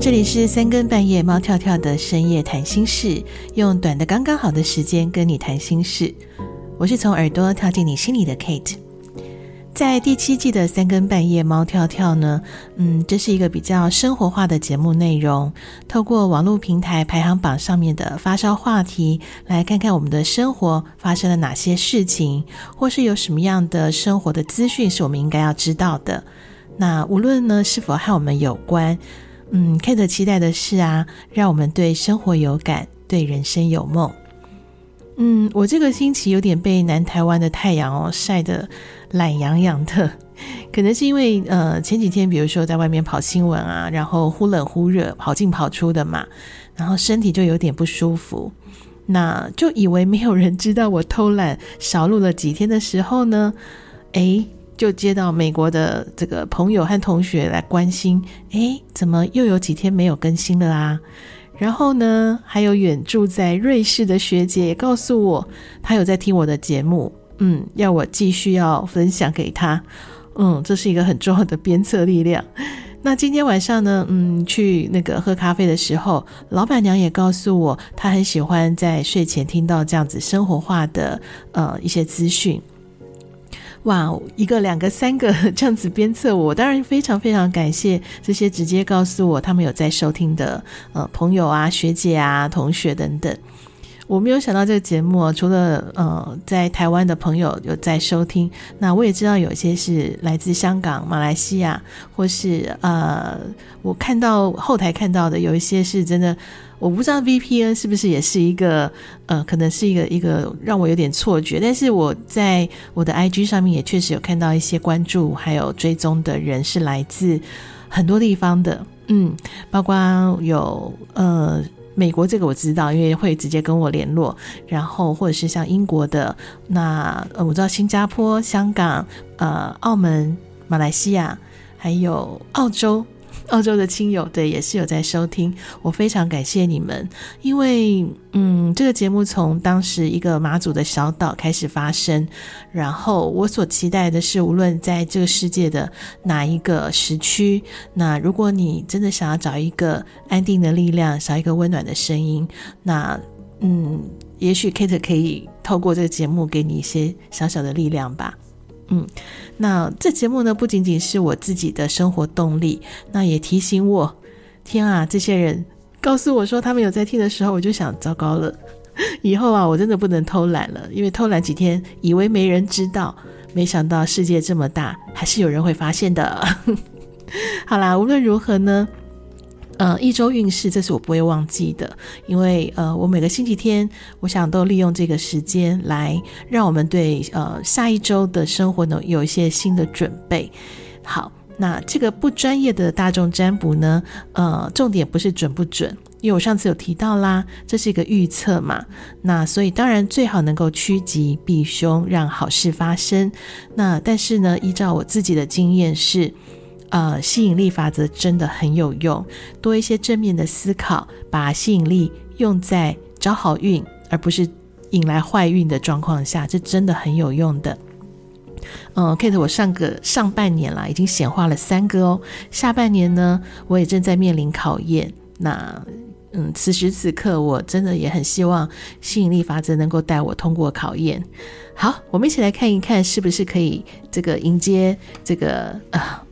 这里是三更半夜猫跳跳的深夜谈心事，用短的刚刚好的时间跟你谈心事。我是从耳朵跳进你心里的 Kate。在第七季的三更半夜猫跳跳呢，嗯，这是一个比较生活化的节目内容，透过网络平台排行榜上面的发烧话题，来看看我们的生活发生了哪些事情，或是有什么样的生活的资讯是我们应该要知道的。那无论呢是否和我们有关，嗯，Kate 期待的是啊，让我们对生活有感，对人生有梦。嗯，我这个星期有点被南台湾的太阳哦晒得懒洋洋的，可能是因为呃前几天比如说在外面跑新闻啊，然后忽冷忽热，跑进跑出的嘛，然后身体就有点不舒服，那就以为没有人知道我偷懒少录了几天的时候呢，诶，就接到美国的这个朋友和同学来关心，诶，怎么又有几天没有更新了啊？然后呢，还有远住在瑞士的学姐也告诉我，她有在听我的节目，嗯，要我继续要分享给她，嗯，这是一个很重要的鞭策力量。那今天晚上呢，嗯，去那个喝咖啡的时候，老板娘也告诉我，她很喜欢在睡前听到这样子生活化的呃一些资讯。哇，一个、两个、三个这样子鞭策我，当然非常非常感谢这些直接告诉我他们有在收听的呃朋友啊、学姐啊、同学等等。我没有想到这个节目啊，除了呃在台湾的朋友有在收听，那我也知道有些是来自香港、马来西亚，或是呃我看到后台看到的有一些是真的。我不知道 VPN 是不是也是一个，呃，可能是一个一个让我有点错觉。但是我在我的 IG 上面也确实有看到一些关注还有追踪的人是来自很多地方的，嗯，包括有呃美国这个我知道，因为会直接跟我联络，然后或者是像英国的，那呃我知道新加坡、香港、呃澳门、马来西亚，还有澳洲。澳洲的亲友对也是有在收听，我非常感谢你们，因为嗯，这个节目从当时一个马祖的小岛开始发生，然后我所期待的是，无论在这个世界的哪一个时区，那如果你真的想要找一个安定的力量，找一个温暖的声音，那嗯，也许 Kate 可以透过这个节目给你一些小小的力量吧。嗯，那这节目呢，不仅仅是我自己的生活动力，那也提醒我，天啊，这些人告诉我说他们有在听的时候，我就想，糟糕了，以后啊，我真的不能偷懒了，因为偷懒几天，以为没人知道，没想到世界这么大，还是有人会发现的。好啦，无论如何呢。呃，一周运势，这是我不会忘记的，因为呃，我每个星期天，我想都利用这个时间来让我们对呃下一周的生活呢有一些新的准备。好，那这个不专业的大众占卜呢，呃，重点不是准不准，因为我上次有提到啦，这是一个预测嘛，那所以当然最好能够趋吉避凶，让好事发生。那但是呢，依照我自己的经验是。呃，吸引力法则真的很有用，多一些正面的思考，把吸引力用在找好运，而不是引来坏运的状况下，这真的很有用的。嗯，Kate，我上个上半年啦，已经显化了三个哦，下半年呢，我也正在面临考验。那嗯，此时此刻，我真的也很希望吸引力法则能够带我通过考验。好，我们一起来看一看，是不是可以这个迎接这个啊。呃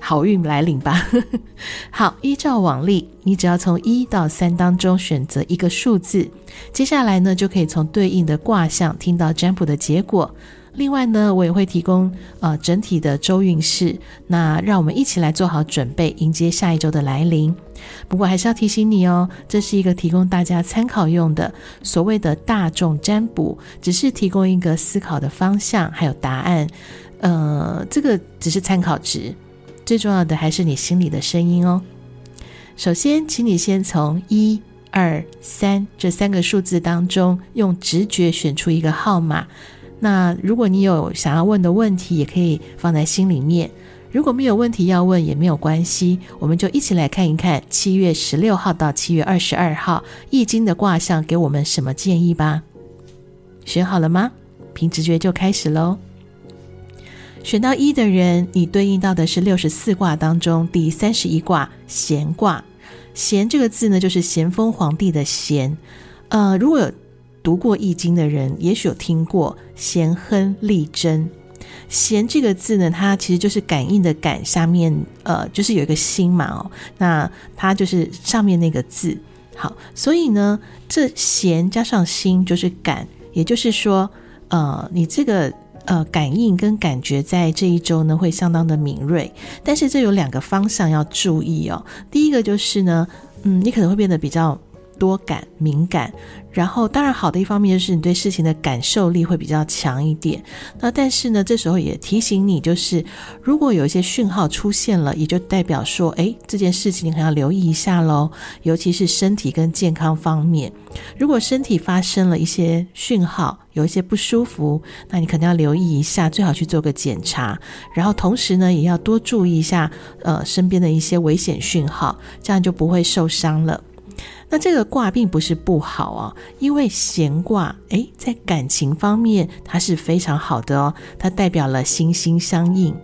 好运来临吧！好，依照往例，你只要从一到三当中选择一个数字，接下来呢，就可以从对应的卦象听到占卜的结果。另外呢，我也会提供呃整体的周运势，那让我们一起来做好准备，迎接下一周的来临。不过还是要提醒你哦，这是一个提供大家参考用的所谓的大众占卜，只是提供一个思考的方向还有答案，呃，这个只是参考值。最重要的还是你心里的声音哦。首先，请你先从一、二、三这三个数字当中，用直觉选出一个号码。那如果你有想要问的问题，也可以放在心里面。如果没有问题要问，也没有关系。我们就一起来看一看七月十六号到七月二十二号易经的卦象给我们什么建议吧。选好了吗？凭直觉就开始喽。选到一的人，你对应到的是六十四卦当中第三十一卦咸卦。咸这个字呢，就是咸丰皇帝的咸。呃，如果有读过《易经》的人，也许有听过咸亨利贞。咸这个字呢，它其实就是感应的感，下面呃就是有一个心嘛哦，那它就是上面那个字。好，所以呢，这咸加上心就是感，也就是说，呃，你这个呃感应跟感觉在这一周呢会相当的敏锐。但是这有两个方向要注意哦。第一个就是呢，嗯，你可能会变得比较。多感敏感，然后当然好的一方面就是你对事情的感受力会比较强一点。那但是呢，这时候也提醒你，就是如果有一些讯号出现了，也就代表说，诶，这件事情你可能要留意一下喽。尤其是身体跟健康方面，如果身体发生了一些讯号，有一些不舒服，那你可能要留意一下，最好去做个检查。然后同时呢，也要多注意一下，呃，身边的一些危险讯号，这样就不会受伤了。那这个卦并不是不好哦，因为咸卦，诶，在感情方面它是非常好的哦，它代表了心心相印。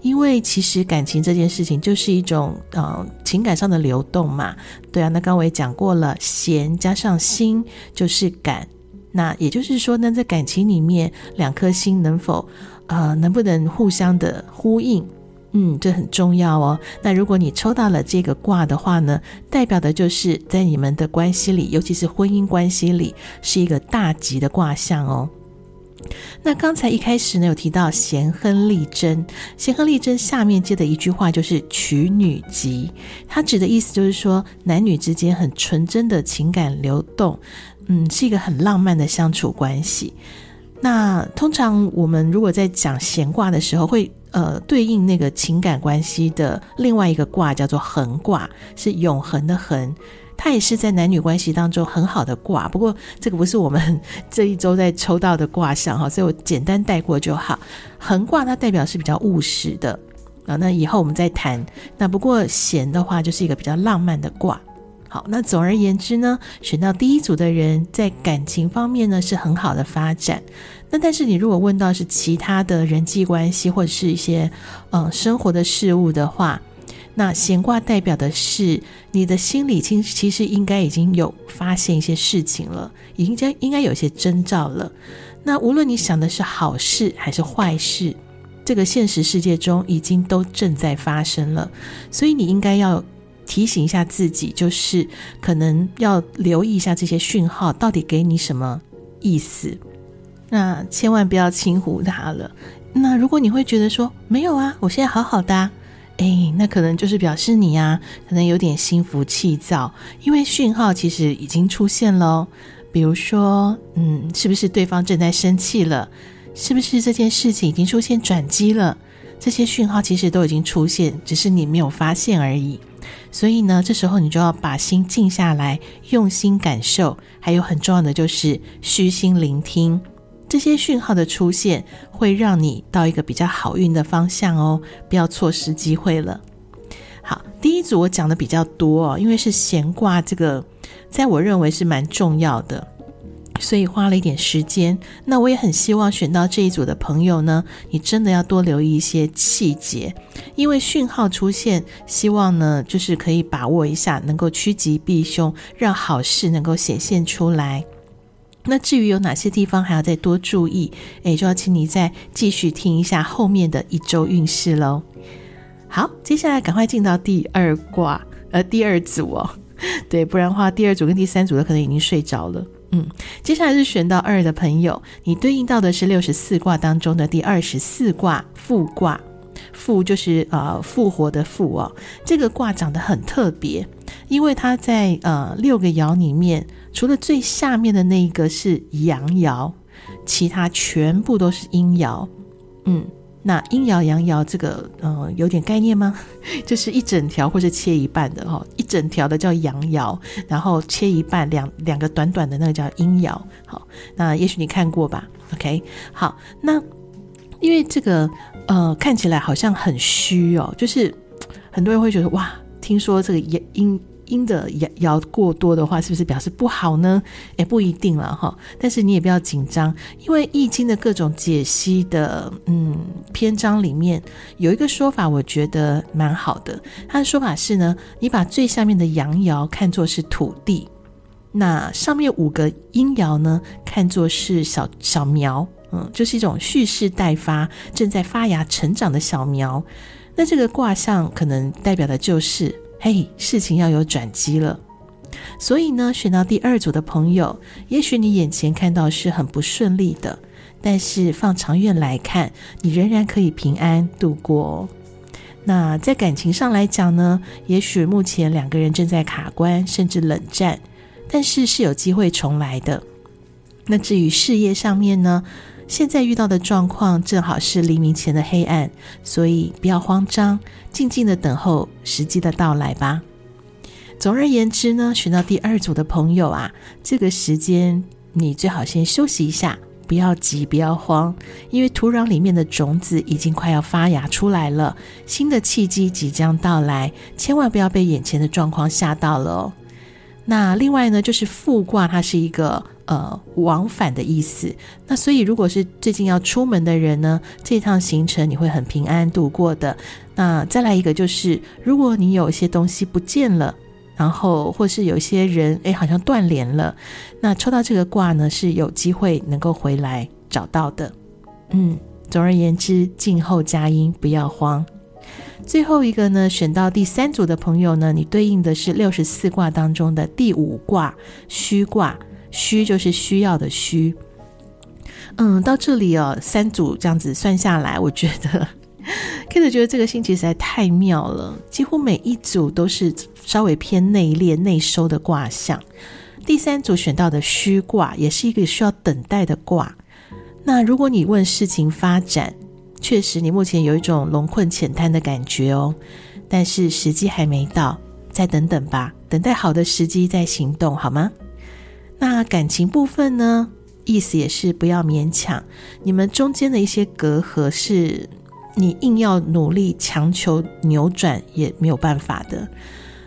因为其实感情这件事情就是一种呃情感上的流动嘛，对啊。那刚刚我也讲过了，咸加上心就是感，那也就是说呢，在感情里面两颗心能否呃能不能互相的呼应？嗯，这很重要哦。那如果你抽到了这个卦的话呢，代表的就是在你们的关系里，尤其是婚姻关系里，是一个大吉的卦象哦。那刚才一开始呢，有提到咸亨利贞，咸亨利贞下面接的一句话就是娶女吉，它指的意思就是说男女之间很纯真的情感流动，嗯，是一个很浪漫的相处关系。那通常我们如果在讲闲卦的时候，会呃对应那个情感关系的另外一个卦叫做恒卦，是永恒的恒，它也是在男女关系当中很好的卦。不过这个不是我们这一周在抽到的卦象哈，所以我简单带过就好。横卦它代表是比较务实的啊，那以后我们再谈。那不过弦的话就是一个比较浪漫的卦。好，那总而言之呢，选到第一组的人在感情方面呢是很好的发展。那但是你如果问到是其他的人际关系或者是一些呃生活的事物的话，那闲卦代表的是你的心里其其实应该已经有发现一些事情了，已经该应该有些征兆了。那无论你想的是好事还是坏事，这个现实世界中已经都正在发生了，所以你应该要。提醒一下自己，就是可能要留意一下这些讯号到底给你什么意思。那千万不要轻忽它了。那如果你会觉得说没有啊，我现在好好的啊，诶，那可能就是表示你啊，可能有点心浮气躁，因为讯号其实已经出现了。比如说，嗯，是不是对方正在生气了？是不是这件事情已经出现转机了？这些讯号其实都已经出现，只是你没有发现而已。所以呢，这时候你就要把心静下来，用心感受。还有很重要的就是虚心聆听，这些讯号的出现会让你到一个比较好运的方向哦，不要错失机会了。好，第一组我讲的比较多哦，因为是闲卦，这个在我认为是蛮重要的。所以花了一点时间，那我也很希望选到这一组的朋友呢，你真的要多留意一些细节，因为讯号出现，希望呢就是可以把握一下，能够趋吉避凶，让好事能够显现出来。那至于有哪些地方还要再多注意，诶，就要请你再继续听一下后面的一周运势喽。好，接下来赶快进到第二卦，呃，第二组哦，对，不然的话第二组跟第三组的可能已经睡着了。嗯，接下来是选到二的朋友，你对应到的是六十四卦当中的第二十四卦复卦，复就是呃复活的复哦。这个卦长得很特别，因为它在呃六个爻里面，除了最下面的那一个是阳爻，其他全部都是阴爻。嗯。那阴爻阳爻这个，呃，有点概念吗？就是一整条或者切一半的哈，一整条的叫阳爻，然后切一半两两个短短的那个叫阴爻。好，那也许你看过吧？OK，好，那因为这个呃看起来好像很虚哦，就是很多人会觉得哇，听说这个阳阴阴阴的爻爻过多的话，是不是表示不好呢？也不一定了哈。但是你也不要紧张，因为《易经》的各种解析的嗯篇章里面有一个说法，我觉得蛮好的。他的说法是呢，你把最下面的阳爻看作是土地，那上面五个阴爻呢，看作是小小苗，嗯，就是一种蓄势待发、正在发芽成长的小苗。那这个卦象可能代表的就是，嘿，事情要有转机了。所以呢，选到第二组的朋友，也许你眼前看到是很不顺利的，但是放长远来看，你仍然可以平安度过。那在感情上来讲呢，也许目前两个人正在卡关，甚至冷战，但是是有机会重来的。那至于事业上面呢？现在遇到的状况正好是黎明前的黑暗，所以不要慌张，静静的等候时机的到来吧。总而言之呢，选到第二组的朋友啊，这个时间你最好先休息一下，不要急，不要慌，因为土壤里面的种子已经快要发芽出来了，新的契机即将到来，千万不要被眼前的状况吓到了哦。那另外呢，就是复卦，它是一个。呃，往返的意思。那所以，如果是最近要出门的人呢，这趟行程你会很平安度过的。那再来一个，就是如果你有一些东西不见了，然后或是有一些人哎，好像断联了，那抽到这个卦呢，是有机会能够回来找到的。嗯，总而言之，静候佳音，不要慌。最后一个呢，选到第三组的朋友呢，你对应的是六十四卦当中的第五卦虚卦。虚就是需要的虚，嗯，到这里哦，三组这样子算下来，我觉得，Kate 觉得这个星期实在太妙了，几乎每一组都是稍微偏内敛、内收的卦象。第三组选到的虚卦，也是一个需要等待的卦。那如果你问事情发展，确实你目前有一种龙困浅滩的感觉哦，但是时机还没到，再等等吧，等待好的时机再行动，好吗？那感情部分呢，意思也是不要勉强，你们中间的一些隔阂是你硬要努力强求扭转也没有办法的，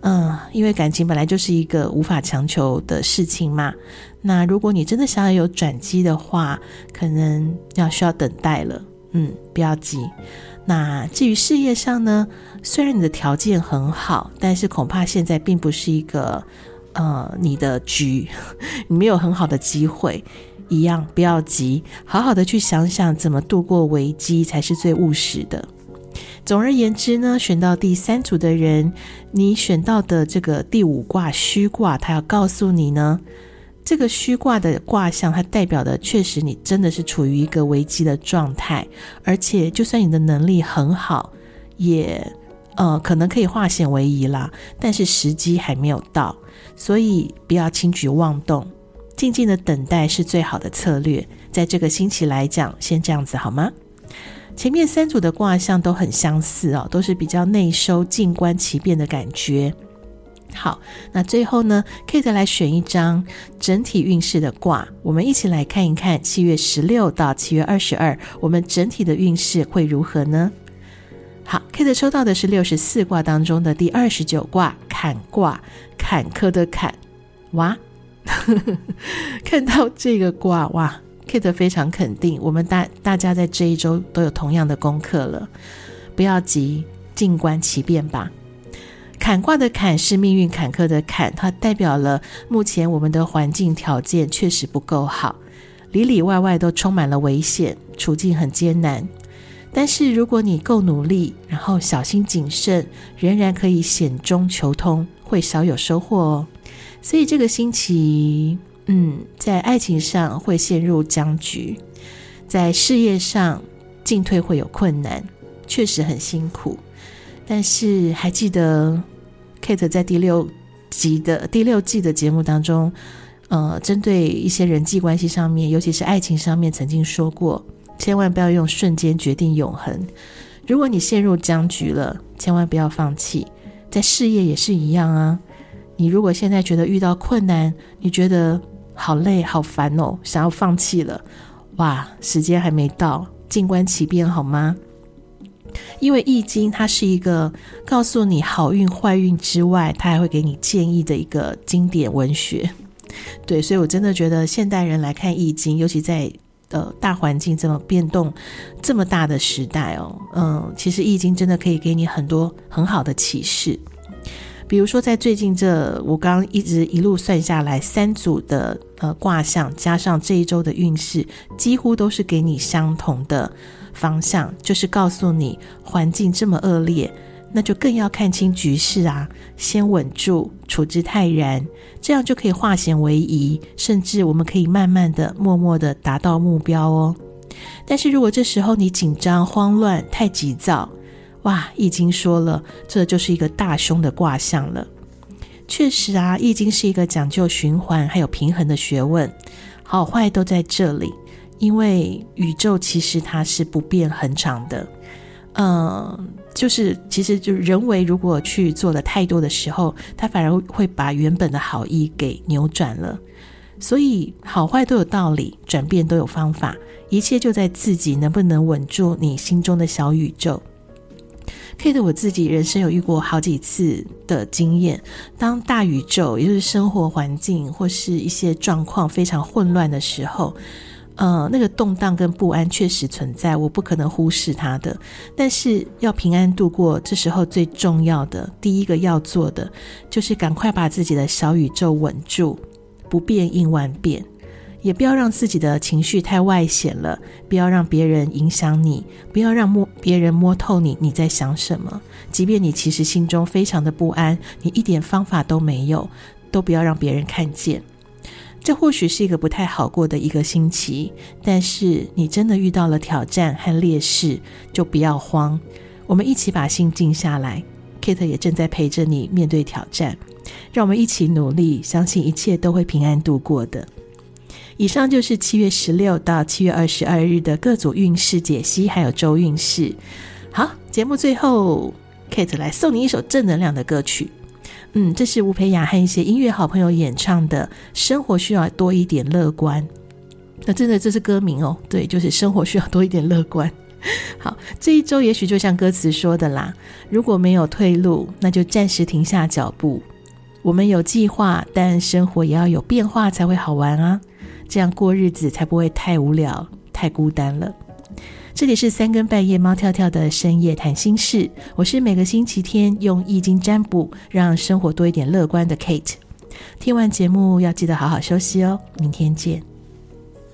嗯，因为感情本来就是一个无法强求的事情嘛。那如果你真的想要有转机的话，可能要需要等待了，嗯，不要急。那至于事业上呢，虽然你的条件很好，但是恐怕现在并不是一个。呃，你的局，你没有很好的机会，一样不要急，好好的去想想怎么度过危机才是最务实的。总而言之呢，选到第三组的人，你选到的这个第五卦虚卦，它要告诉你呢，这个虚卦的卦象，它代表的确实你真的是处于一个危机的状态，而且就算你的能力很好，也呃可能可以化险为夷啦，但是时机还没有到。所以不要轻举妄动，静静的等待是最好的策略。在这个星期来讲，先这样子好吗？前面三组的卦象都很相似哦，都是比较内收、静观其变的感觉。好，那最后呢，Kate 来选一张整体运势的卦，我们一起来看一看七月十六到七月二十二，我们整体的运势会如何呢？好，Kate 抽到的是六十四卦当中的第二十九卦坎卦，坎坷的坎，哇，看到这个卦哇，Kate 非常肯定，我们大大家在这一周都有同样的功课了，不要急，静观其变吧。坎卦的坎是命运坎坷的坎，它代表了目前我们的环境条件确实不够好，里里外外都充满了危险，处境很艰难。但是如果你够努力，然后小心谨慎，仍然可以险中求通，会少有收获哦。所以这个星期，嗯，在爱情上会陷入僵局，在事业上进退会有困难，确实很辛苦。但是还记得 Kate 在第六集的第六季的节目当中，呃，针对一些人际关系上面，尤其是爱情上面，曾经说过。千万不要用瞬间决定永恒。如果你陷入僵局了，千万不要放弃。在事业也是一样啊。你如果现在觉得遇到困难，你觉得好累、好烦哦，想要放弃了，哇，时间还没到，静观其变好吗？因为《易经》它是一个告诉你好运坏运之外，它还会给你建议的一个经典文学。对，所以我真的觉得现代人来看《易经》，尤其在呃大环境这么变动这么大的时代哦，嗯，其实《易经》真的可以给你很多很好的启示。比如说，在最近这我刚一直一路算下来，三组的呃卦象加上这一周的运势，几乎都是给你相同的方向，就是告诉你环境这么恶劣，那就更要看清局势啊，先稳住，处之泰然，这样就可以化险为夷，甚至我们可以慢慢的、默默的达到目标哦。但是如果这时候你紧张、慌乱、太急躁，哇，易经说了，这就是一个大凶的卦象了。确实啊，易经是一个讲究循环还有平衡的学问，好坏都在这里。因为宇宙其实它是不变恒常的，嗯，就是其实就人为如果去做了太多的时候，它反而会把原本的好意给扭转了。所以好坏都有道理，转变都有方法，一切就在自己能不能稳住你心中的小宇宙。Kate 我自己人生有遇过好几次的经验，当大宇宙也就是生活环境或是一些状况非常混乱的时候，呃，那个动荡跟不安确实存在，我不可能忽视它的。但是要平安度过，这时候最重要的第一个要做的，就是赶快把自己的小宇宙稳住，不变应万变。也不要让自己的情绪太外显了，不要让别人影响你，不要让摸别人摸透你你在想什么。即便你其实心中非常的不安，你一点方法都没有，都不要让别人看见。这或许是一个不太好过的一个星期，但是你真的遇到了挑战和劣势，就不要慌。我们一起把心静下来，Kate 也正在陪着你面对挑战，让我们一起努力，相信一切都会平安度过的。以上就是七月十六到七月二十二日的各组运势解析，还有周运势。好，节目最后，Kate 来送你一首正能量的歌曲。嗯，这是吴培雅和一些音乐好朋友演唱的《生活需要多一点乐观》。那真的这是歌名哦，对，就是生活需要多一点乐观。好，这一周也许就像歌词说的啦，如果没有退路，那就暂时停下脚步。我们有计划，但生活也要有变化才会好玩啊。这样过日子才不会太无聊、太孤单了。这里是三更半夜猫跳跳的深夜谈心事，我是每个星期天用易经占卜让生活多一点乐观的 Kate。听完节目要记得好好休息哦，明天见。